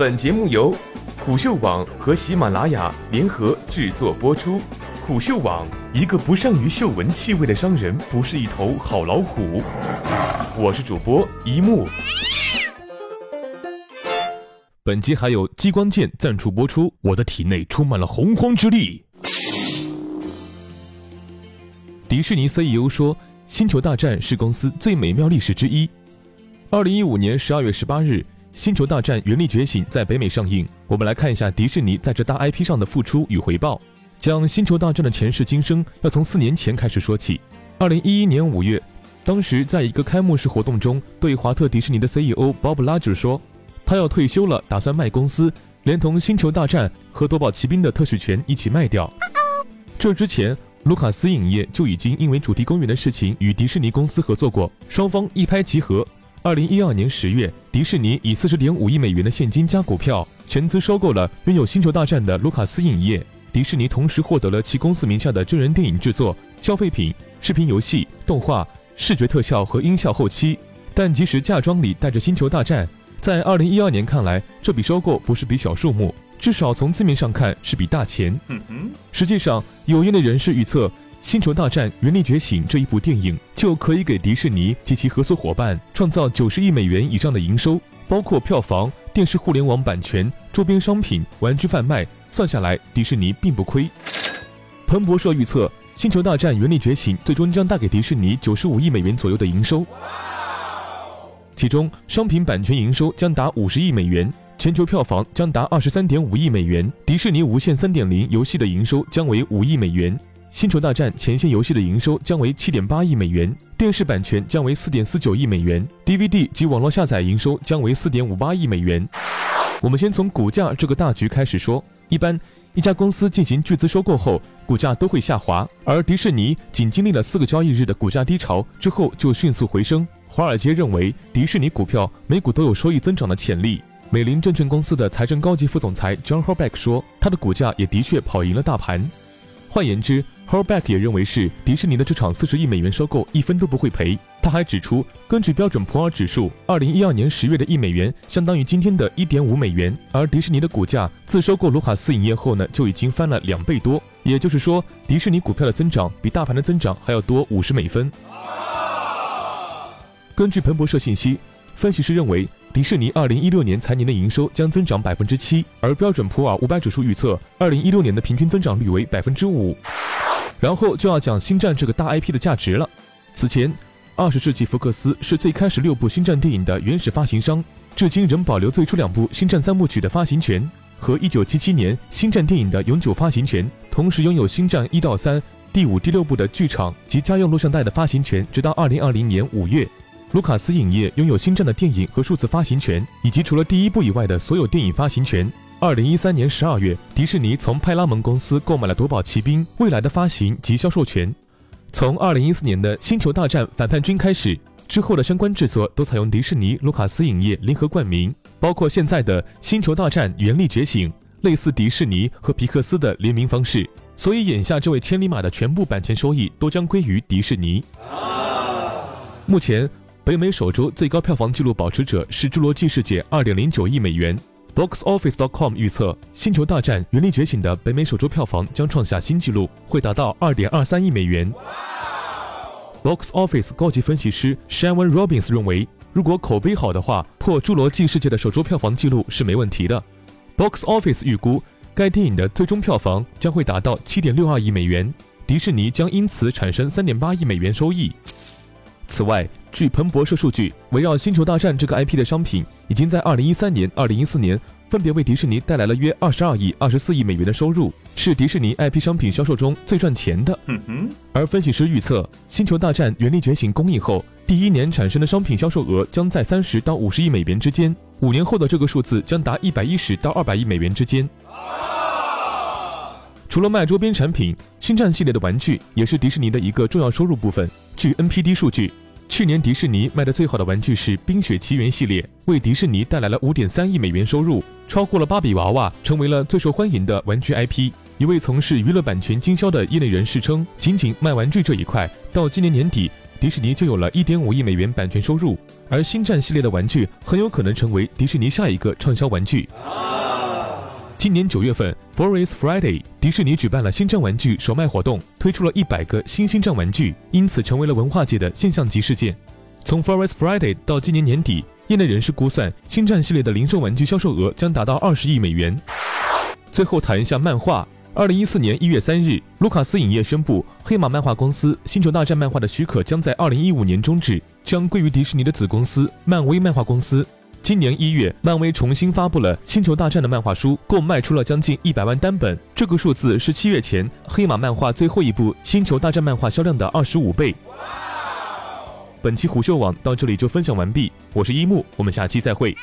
本节目由虎嗅网和喜马拉雅联合制作播出。虎嗅网：一个不善于嗅闻气味的商人不是一头好老虎。我是主播一木。本集还有激光剑赞助播出。我的体内充满了洪荒之力。迪士尼 CEO 说：“星球大战是公司最美妙历史之一。”二零一五年十二月十八日，《星球大战：原力觉醒》在北美上映。我们来看一下迪士尼在这大 IP 上的付出与回报。讲《星球大战》的前世今生，要从四年前开始说起。二零一一年五月，当时在一个开幕式活动中，对华特迪士尼的 CEO Bob Iger 说，他要退休了，打算卖公司，连同《星球大战》和《夺宝奇兵》的特许权一起卖掉。这之前，卢卡斯影业就已经因为主题公园的事情与迪士尼公司合作过，双方一拍即合。二零一二年十月，迪士尼以四十点五亿美元的现金加股票，全资收购了拥有《星球大战》的卢卡斯影业。迪士尼同时获得了其公司名下的真人电影制作、消费品、视频游戏、动画、视觉特效和音效后期。但即使嫁妆里带着《星球大战》，在二零一二年看来，这笔收购不是笔小数目，至少从字面上看是笔大钱。实际上，有业内人士预测，《星球大战：原力觉醒》这一部电影就可以给迪士尼及其合作伙伴创造九十亿美元以上的营收，包括票房、电视互联网版权、周边商品、玩具贩卖。算下来，迪士尼并不亏。彭博社预测，《星球大战：原力觉醒》最终将带给迪士尼九十五亿美元左右的营收，其中商品版权营收将达五十亿美元，全球票房将达二十三点五亿美元。迪士尼无线三点零游戏的营收将为五亿美元，《星球大战》前线游戏的营收将为七点八亿美元，电视版权将为四点四九亿美元，DVD 及网络下载营收将为四点五八亿美元。我们先从股价这个大局开始说。一般，一家公司进行巨资收购后，股价都会下滑，而迪士尼仅经历了四个交易日的股价低潮之后就迅速回升。华尔街认为，迪士尼股票每股都有收益增长的潜力。美林证券公司的财政高级副总裁 John Horbeck 说，他的股价也的确跑赢了大盘。换言之，Horbeck 也认为是迪士尼的这场四十亿美元收购一分都不会赔。他还指出，根据标准普尔指数，二零一二年十月的一美元相当于今天的一点五美元。而迪士尼的股价自收购卢卡斯影业后呢，就已经翻了两倍多。也就是说，迪士尼股票的增长比大盘的增长还要多五十美分。根据彭博社信息，分析师认为迪士尼二零一六年财年的营收将增长百分之七，而标准普尔五百指数预测二零一六年的平均增长率为百分之五。然后就要讲《星战》这个大 IP 的价值了。此前，二十世纪福克斯是最开始六部《星战》电影的原始发行商，至今仍保留最初两部《星战》三部曲的发行权和一九七七年《星战》电影的永久发行权，同时拥有《星战》一到三、第五、第六部的剧场及家用录像带的发行权，直到二零二零年五月。卢卡斯影业拥有《星战》的电影和数字发行权，以及除了第一部以外的所有电影发行权。二零一三年十二月，迪士尼从派拉蒙公司购买了《夺宝奇兵》未来的发行及销售权。从二零一四年的《星球大战：反叛军》开始，之后的相关制作都采用迪士尼、卢卡斯影业联合冠名，包括现在的《星球大战：原力觉醒》，类似迪士尼和皮克斯的联名方式。所以，眼下这位千里马的全部版权收益都将归于迪士尼。目前，北美首周最高票房纪录保持者是《侏罗纪世界》二点零九亿美元。Box Office. dot com 预测，《星球大战：原力觉醒》的北美首周票房将创下新纪录，会达到二点二三亿美元。Box Office 高级分析师 Shannon Robbins 认为，如果口碑好的话，破《侏罗纪世界》的首周票房纪录是没问题的。Box Office 预估，该电影的最终票房将会达到七点六二亿美元，迪士尼将因此产生三点八亿美元收益。此外，据彭博社数据，围绕《星球大战》这个 IP 的商品，已经在2013年、2014年分别为迪士尼带来了约22亿、24亿美元的收入，是迪士尼 IP 商品销售中最赚钱的。嗯而分析师预测，《星球大战：原力觉醒》公映后，第一年产生的商品销售额将在30到50亿美元之间，五年后的这个数字将达110到200亿美元之间。除了卖周边产品，星战系列的玩具也是迪士尼的一个重要收入部分。据 NPD 数据。去年迪士尼卖的最好的玩具是《冰雪奇缘》系列，为迪士尼带来了五点三亿美元收入，超过了芭比娃娃，成为了最受欢迎的玩具 IP。一位从事娱乐版权经销的业内人士称，仅仅卖玩具这一块，到今年年底，迪士尼就有了一点五亿美元版权收入，而星战系列的玩具很有可能成为迪士尼下一个畅销玩具。今年九月份，Forest Friday，迪士尼举办了星战玩具首卖活动，推出了一百个新星战玩具，因此成为了文化界的现象级事件。从 Forest Friday 到今年年底，业内人士估算，星战系列的零售玩具销售额将达到二十亿美元。最后谈一下漫画。二零一四年一月三日，卢卡斯影业宣布，黑马漫画公司《星球大战》漫画的许可将在二零一五年终止，将归于迪士尼的子公司漫威漫画公司。今年一月，漫威重新发布了《星球大战》的漫画书，共卖出了将近一百万单本，这个数字是七月前黑马漫画最后一部《星球大战》漫画销量的二十五倍。本期虎嗅网到这里就分享完毕，我是一木，我们下期再会。